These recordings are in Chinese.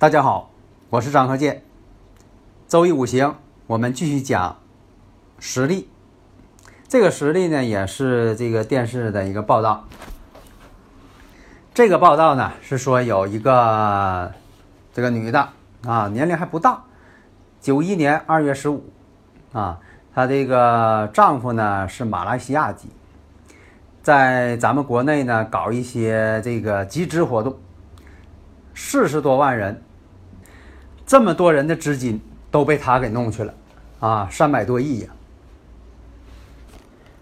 大家好，我是张和建。周易五行，我们继续讲实例。这个实例呢，也是这个电视的一个报道。这个报道呢，是说有一个这个女的啊，年龄还不大，九一年二月十五啊，她这个丈夫呢是马来西亚籍，在咱们国内呢搞一些这个集资活动，四十多万人。这么多人的资金都被他给弄去了，啊，三百多亿呀！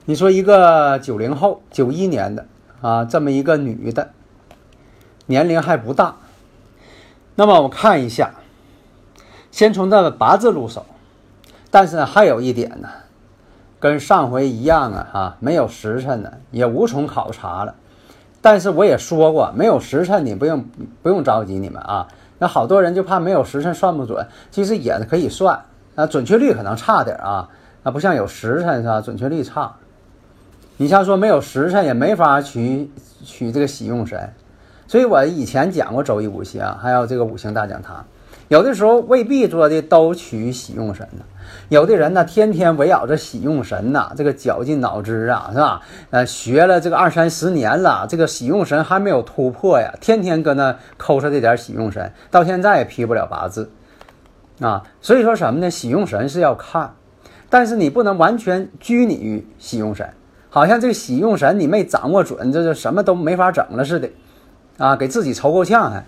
你说一个九零后，九一年的啊，这么一个女的，年龄还不大。那么我看一下，先从这个八字入手，但是，还有一点呢，跟上回一样啊，哈，没有时辰呢，也无从考察了。但是我也说过，没有时辰，你不用不用着急，你们啊。那好多人就怕没有时辰算不准，其实也可以算，那，准确率可能差点啊，那，不像有时辰是吧？准确率差。你像说没有时辰也没法取取这个喜用神，所以我以前讲过周易五行，还有这个五行大讲堂，有的时候未必做的都取喜用神呢。有的人呢，天天围绕着喜用神呐，这个绞尽脑汁啊，是吧？呃，学了这个二三十年了，这个喜用神还没有突破呀，天天搁那抠着这点喜用神，到现在也批不了八字啊。所以说什么呢？喜用神是要看，但是你不能完全拘泥于喜用神，好像这个喜用神你没掌握准，这就什么都没法整了似的啊，给自己愁够呛还。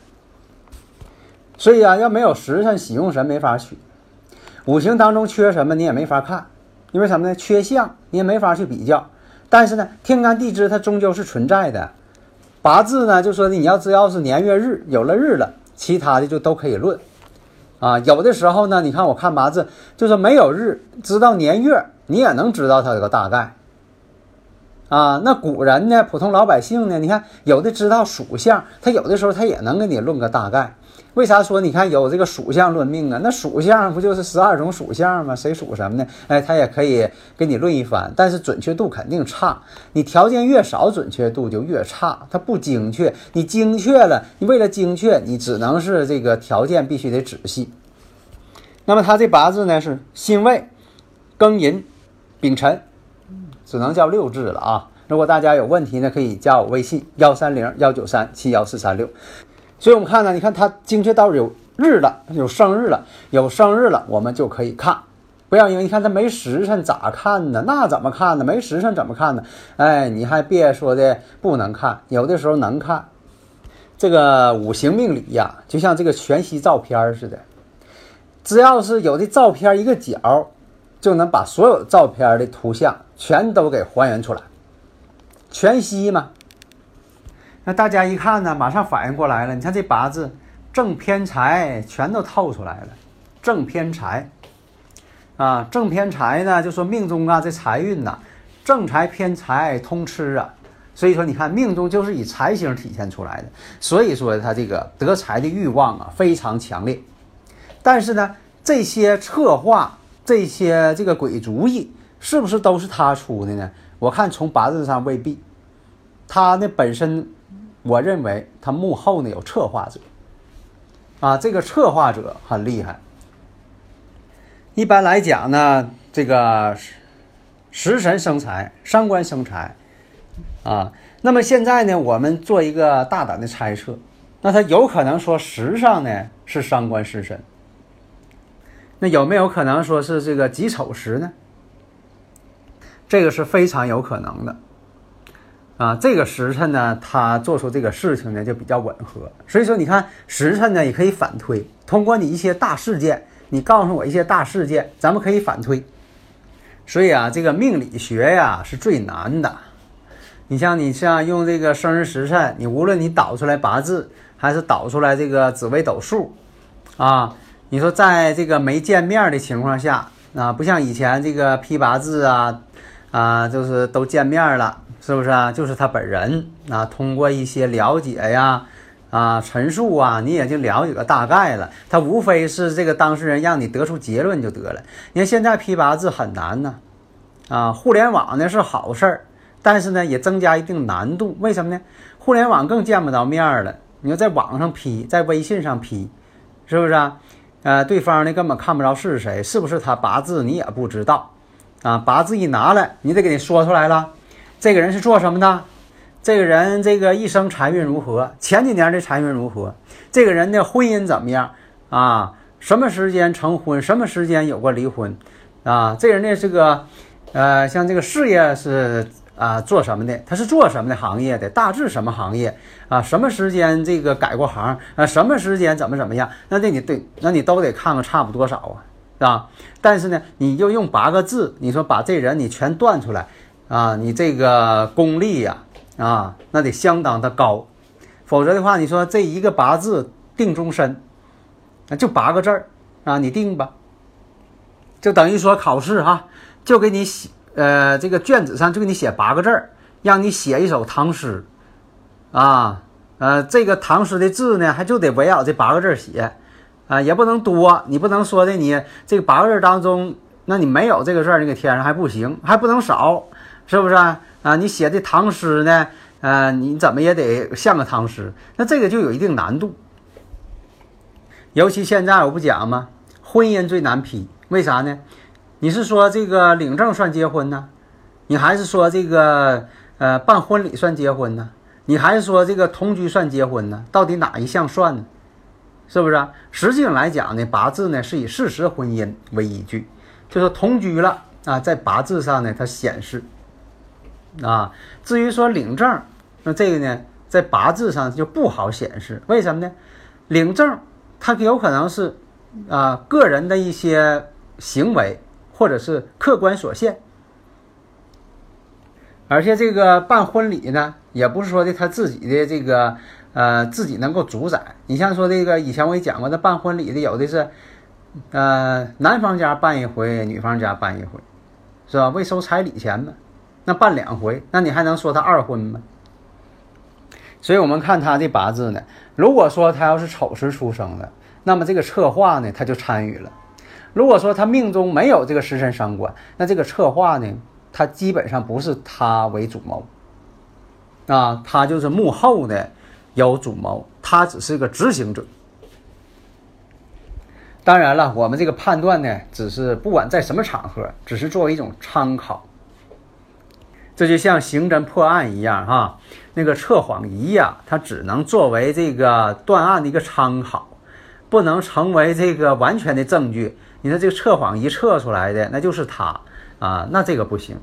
所以啊，要没有时辰，喜用神没法取。五行当中缺什么，你也没法看，因为什么呢？缺相，你也没法去比较。但是呢，天干地支它终究是存在的。八字呢，就说你要只要是年月日有了日了，其他的就都可以论。啊，有的时候呢，你看我看八字，就是没有日，知道年月，你也能知道它有个大概。啊，那古人呢，普通老百姓呢，你看有的知道属相，他有的时候他也能给你论个大概。为啥说你看有这个属相论命啊？那属相不就是十二种属相吗？谁属什么呢？哎，他也可以给你论一番，但是准确度肯定差。你条件越少，准确度就越差，它不精确。你精确了，你为了精确，你只能是这个条件必须得仔细。那么他这八字呢是辛未、庚寅、丙辰，只能叫六字了啊。如果大家有问题呢，可以加我微信幺三零幺九三七幺四三六。所以我们看呢，你看它精确到有日了，有生日了，有生日了，我们就可以看。不要因为你看它没时辰咋看呢？那怎么看呢？没时辰怎么看呢？哎，你还别说的不能看，有的时候能看。这个五行命理呀，就像这个全息照片似的，只要是有的照片一个角，就能把所有照片的图像全都给还原出来。全息嘛。那大家一看呢，马上反应过来了。你看这八字正偏财全都透出来了，正偏财啊，正偏财呢，就说命中啊这财运呐，正财偏财通吃啊，所以说你看命中就是以财星体现出来的，所以说他这个得财的欲望啊非常强烈。但是呢，这些策划、这些这个鬼主意，是不是都是他出的呢？我看从八字上未必，他呢本身。我认为他幕后呢有策划者，啊，这个策划者很厉害。一般来讲呢，这个食神生财，伤官生财，啊，那么现在呢，我们做一个大胆的猜测，那他有可能说时上呢是伤官食神，那有没有可能说是这个己丑时呢？这个是非常有可能的。啊，这个时辰呢，他做出这个事情呢就比较吻合。所以说，你看时辰呢也可以反推，通过你一些大事件，你告诉我一些大事件，咱们可以反推。所以啊，这个命理学呀是最难的。你像你像用这个生日时辰，你无论你导出来八字，还是导出来这个紫微斗数，啊，你说在这个没见面的情况下，啊，不像以前这个批八字啊，啊，就是都见面了，是不是啊？就是他本人啊，通过一些了解呀，啊，陈述啊，你也就了解个大概了。他无非是这个当事人让你得出结论就得了。你看现在批八字很难呢，啊，互联网呢是好事儿。但是呢，也增加一定难度。为什么呢？互联网更见不着面了。你说在网上批，在微信上批，是不是啊？呃，对方呢根本看不着是谁，是不是他八字你也不知道啊？八字一拿来，你得给你说出来了。这个人是做什么的？这个人这个一生财运如何？前几年的财运如何？这个人的婚姻怎么样啊？什么时间成婚？什么时间有过离婚？啊？这人呢这个，呃，像这个事业是。啊，做什么的？他是做什么的行业的？大致什么行业？啊，什么时间这个改过行？啊，什么时间怎么怎么样？那这你对，那你都得看看差不多少啊，是吧？但是呢，你就用八个字，你说把这人你全断出来，啊，你这个功力呀，啊，那得相当的高，否则的话，你说这一个八字定终身，那就八个字儿啊，你定吧，就等于说考试哈，就给你写。呃，这个卷子上就给你写八个字儿，让你写一首唐诗，啊，呃，这个唐诗的字呢，还就得围绕这八个字写，啊，也不能多，你不能说的你这八个字当中，那你没有这个字儿，你给填上还不行，还不能少，是不是啊？啊，你写的唐诗呢，呃，你怎么也得像个唐诗，那这个就有一定难度。尤其现在我不讲吗？婚姻最难批，为啥呢？你是说这个领证算结婚呢？你还是说这个呃办婚礼算结婚呢？你还是说这个同居算结婚呢？到底哪一项算呢？是不是？实际上来讲呢，八字呢是以事实婚姻为依据，就是同居了啊，在八字上呢它显示啊。至于说领证，那这个呢在八字上就不好显示，为什么呢？领证它有可能是啊个人的一些行为。或者是客观所限，而且这个办婚礼呢，也不是说的他自己的这个呃自己能够主宰。你像说这个以前我也讲过，那办婚礼的有的是呃男方家办一回，女方家办一回，是吧？为收彩礼钱嘛，那办两回，那你还能说他二婚吗？所以我们看他这八字呢，如果说他要是丑时出生的，那么这个策划呢，他就参与了。如果说他命中没有这个食神伤官，那这个策划呢，他基本上不是他为主谋，啊，他就是幕后的有主谋，他只是个执行者。当然了，我们这个判断呢，只是不管在什么场合，只是作为一种参考。这就像刑侦破案一样，哈，那个测谎仪呀，它只能作为这个断案的一个参考，不能成为这个完全的证据。你说这个测谎仪测出来的那就是他啊，那这个不行，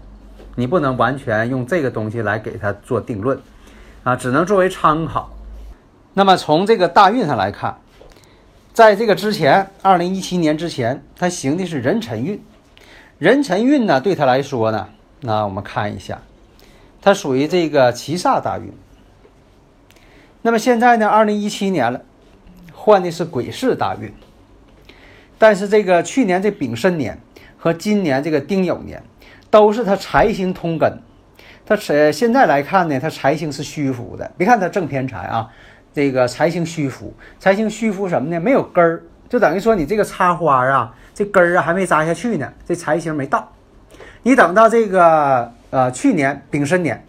你不能完全用这个东西来给他做定论啊，只能作为参考。那么从这个大运上来看，在这个之前，二零一七年之前，他行的是壬辰运，壬辰运呢对他来说呢，那我们看一下，它属于这个七煞大运。那么现在呢，二零一七年了，换的是癸巳大运。但是这个去年这丙申年和今年这个丁酉年，都是他财星通根。他财现在来看呢，他财星是虚浮的。别看他正偏财啊，这个财星虚浮，财星虚浮什么呢？没有根儿，就等于说你这个插花啊，这根儿啊还没扎下去呢，这财星没到。你等到这个呃去年丙申年，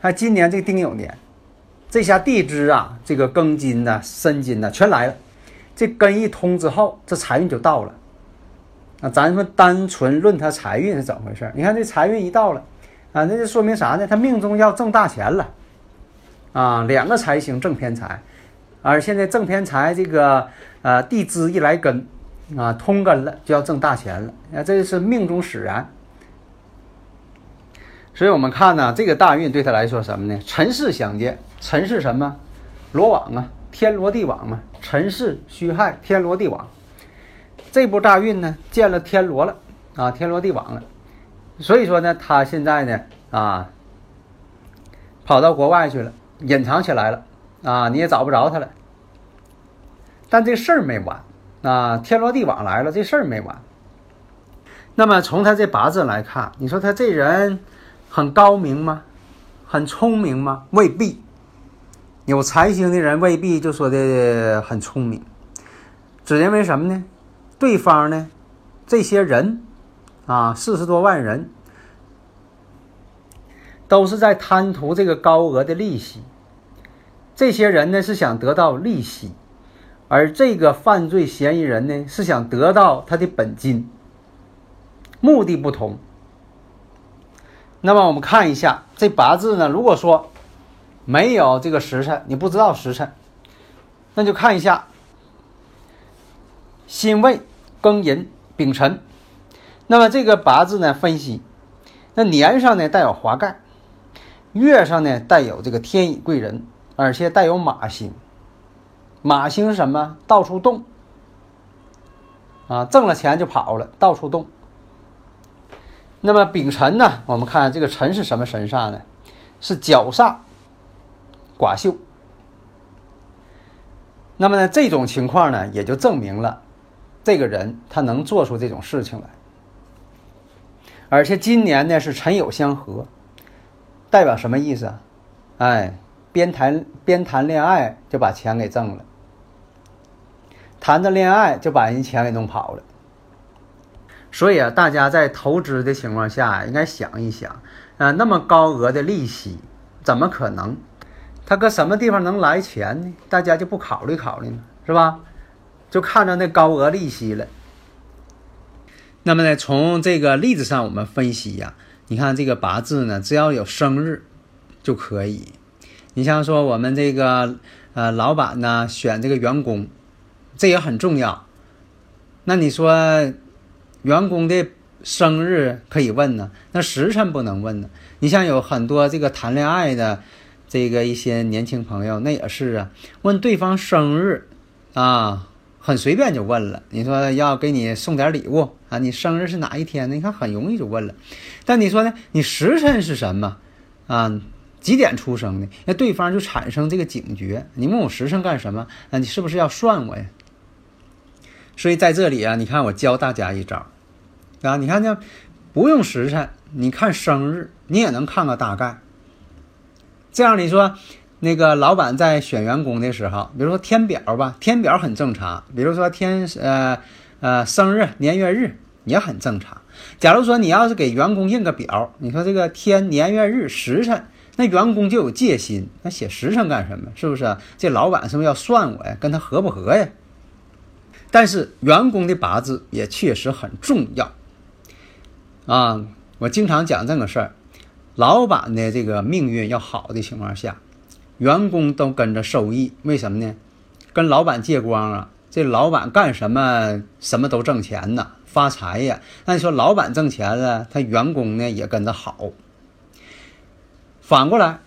还今年这丁酉年，这下地支啊，这个庚金呐、申金呐全来了。这根一通之后，这财运就到了。啊，咱们单纯论他财运是怎么回事？你看这财运一到了，啊，那就说明啥呢？他命中要挣大钱了。啊，两个财星正偏财，而现在正偏财这个呃地支一来根，啊通根了，就要挣大钱了。啊，这是命中使然。所以我们看呢，这个大运对他来说什么呢？尘世相见，尘是什么？罗网啊，天罗地网嘛。尘世虚害，天罗地网。这部大运呢，见了天罗了啊，天罗地网了。所以说呢，他现在呢啊，跑到国外去了，隐藏起来了啊，你也找不着他了。但这事儿没完啊，天罗地网来了，这事儿没完。那么从他这八字来看，你说他这人很高明吗？很聪明吗？未必。有财星的人未必就说的很聪明，只因为什么呢？对方呢，这些人啊，四十多万人，都是在贪图这个高额的利息。这些人呢是想得到利息，而这个犯罪嫌疑人呢是想得到他的本金，目的不同。那么我们看一下这八字呢，如果说。没有这个时辰，你不知道时辰，那就看一下辛未、庚寅、丙辰。那么这个八字呢，分析，那年上呢带有华盖，月上呢带有这个天乙贵人，而且带有马星。马星是什么？到处动啊，挣了钱就跑了，到处动。那么丙辰呢？我们看这个辰是什么神煞呢？是角煞。寡秀，那么呢？这种情况呢，也就证明了这个人他能做出这种事情来。而且今年呢是辰酉相合，代表什么意思啊？哎，边谈边谈恋爱就把钱给挣了，谈着恋爱就把人钱给弄跑了。所以啊，大家在投资的情况下应该想一想啊，那么高额的利息怎么可能？他搁什么地方能来钱呢？大家就不考虑考虑了，是吧？就看着那高额利息了。那么呢，从这个例子上我们分析呀，你看这个八字呢，只要有生日就可以。你像说我们这个呃老板呢选这个员工，这也很重要。那你说员工的生日可以问呢，那时辰不能问呢？你像有很多这个谈恋爱的。这个一些年轻朋友那也是啊，问对方生日，啊，很随便就问了。你说要给你送点礼物啊，你生日是哪一天呢？你看很容易就问了。但你说呢？你时辰是什么？啊，几点出生的？那对方就产生这个警觉。你问我时辰干什么？啊，你是不是要算我呀？所以在这里啊，你看我教大家一招，啊，你看这不用时辰，你看生日，你也能看个大概。这样你说，那个老板在选员工的时候，比如说填表吧，填表很正常。比如说填呃呃生日年月日也很正常。假如说你要是给员工印个表，你说这个填年月日时辰，那员工就有戒心，那写时辰干什么？是不是？这老板是不是要算我呀？跟他合不合呀？但是员工的八字也确实很重要啊！我经常讲这个事儿。老板的这个命运要好的情况下，员工都跟着受益。为什么呢？跟老板借光啊！这老板干什么什么都挣钱呢，发财呀。那你说老板挣钱了，他员工呢也跟着好。反过来，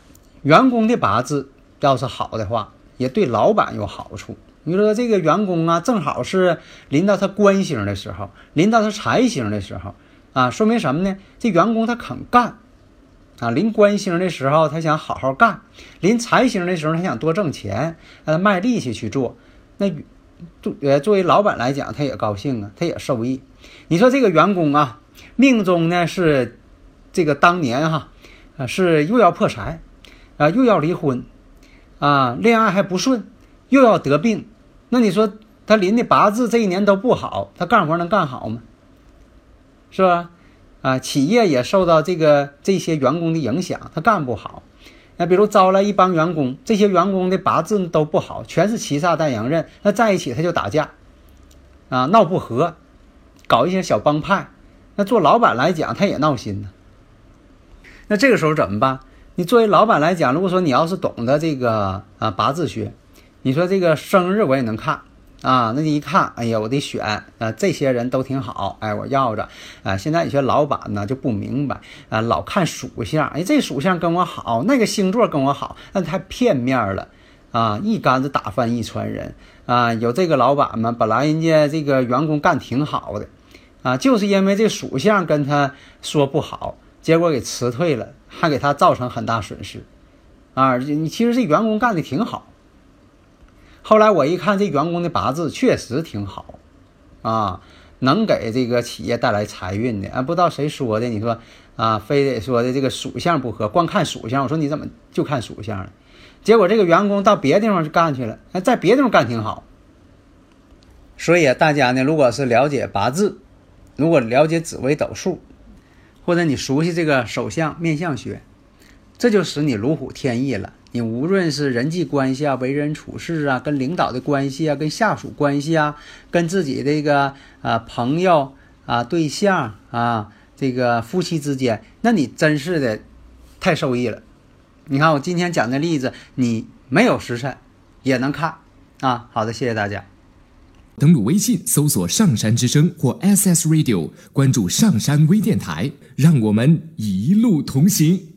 员工的八字要是好的话，也对老板有好处。你说这个员工啊，正好是临到他官星的时候，临到他财星的时候啊，说明什么呢？这员工他肯干。啊，临官星的时候，他想好好干；临财星的时候，他想多挣钱，让他卖力气去做。那作呃，作为老板来讲，他也高兴啊，他也受益。你说这个员工啊，命中呢是这个当年哈啊，是又要破财啊，又要离婚啊，恋爱还不顺，又要得病。那你说他临的八字这一年都不好，他干活能干好吗？是吧？啊，企业也受到这个这些员工的影响，他干不好。那比如招来一帮员工，这些员工的八字都不好，全是七煞带阳刃，那在一起他就打架，啊，闹不和，搞一些小帮派。那做老板来讲，他也闹心呢。那这个时候怎么办？你作为老板来讲，如果说你要是懂得这个啊八字学，你说这个生日我也能看啊，那你一看，哎呀，我得选啊，这些人都挺好，哎，我要着啊。现在有些老板呢就不明白啊，老看属相，哎，这属相跟我好，那个星座跟我好，那太片面了啊，一竿子打翻一船人啊。有这个老板嘛，本来人家这个员工干挺好的啊，就是因为这属相跟他说不好，结果给辞退了，还给他造成很大损失啊。你其实这员工干的挺好。后来我一看，这员工的八字确实挺好，啊，能给这个企业带来财运的。啊，不知道谁说的，你说啊，非得说的这个属相不合，光看属相。我说你怎么就看属相了？结果这个员工到别的地方去干去了，在别的地方干挺好。所以大家呢，如果是了解八字，如果了解紫微斗数，或者你熟悉这个手相面相学，这就使你如虎添翼了。你无论是人际关系啊、为人处事啊、跟领导的关系啊、跟下属关系啊、跟自己这个啊朋友啊、对象啊、这个夫妻之间，那你真是的太受益了。你看我今天讲的例子，你没有时辰也能看啊。好的，谢谢大家。登录微信搜索“上山之声”或 “SS Radio”，关注上山微电台，让我们一路同行。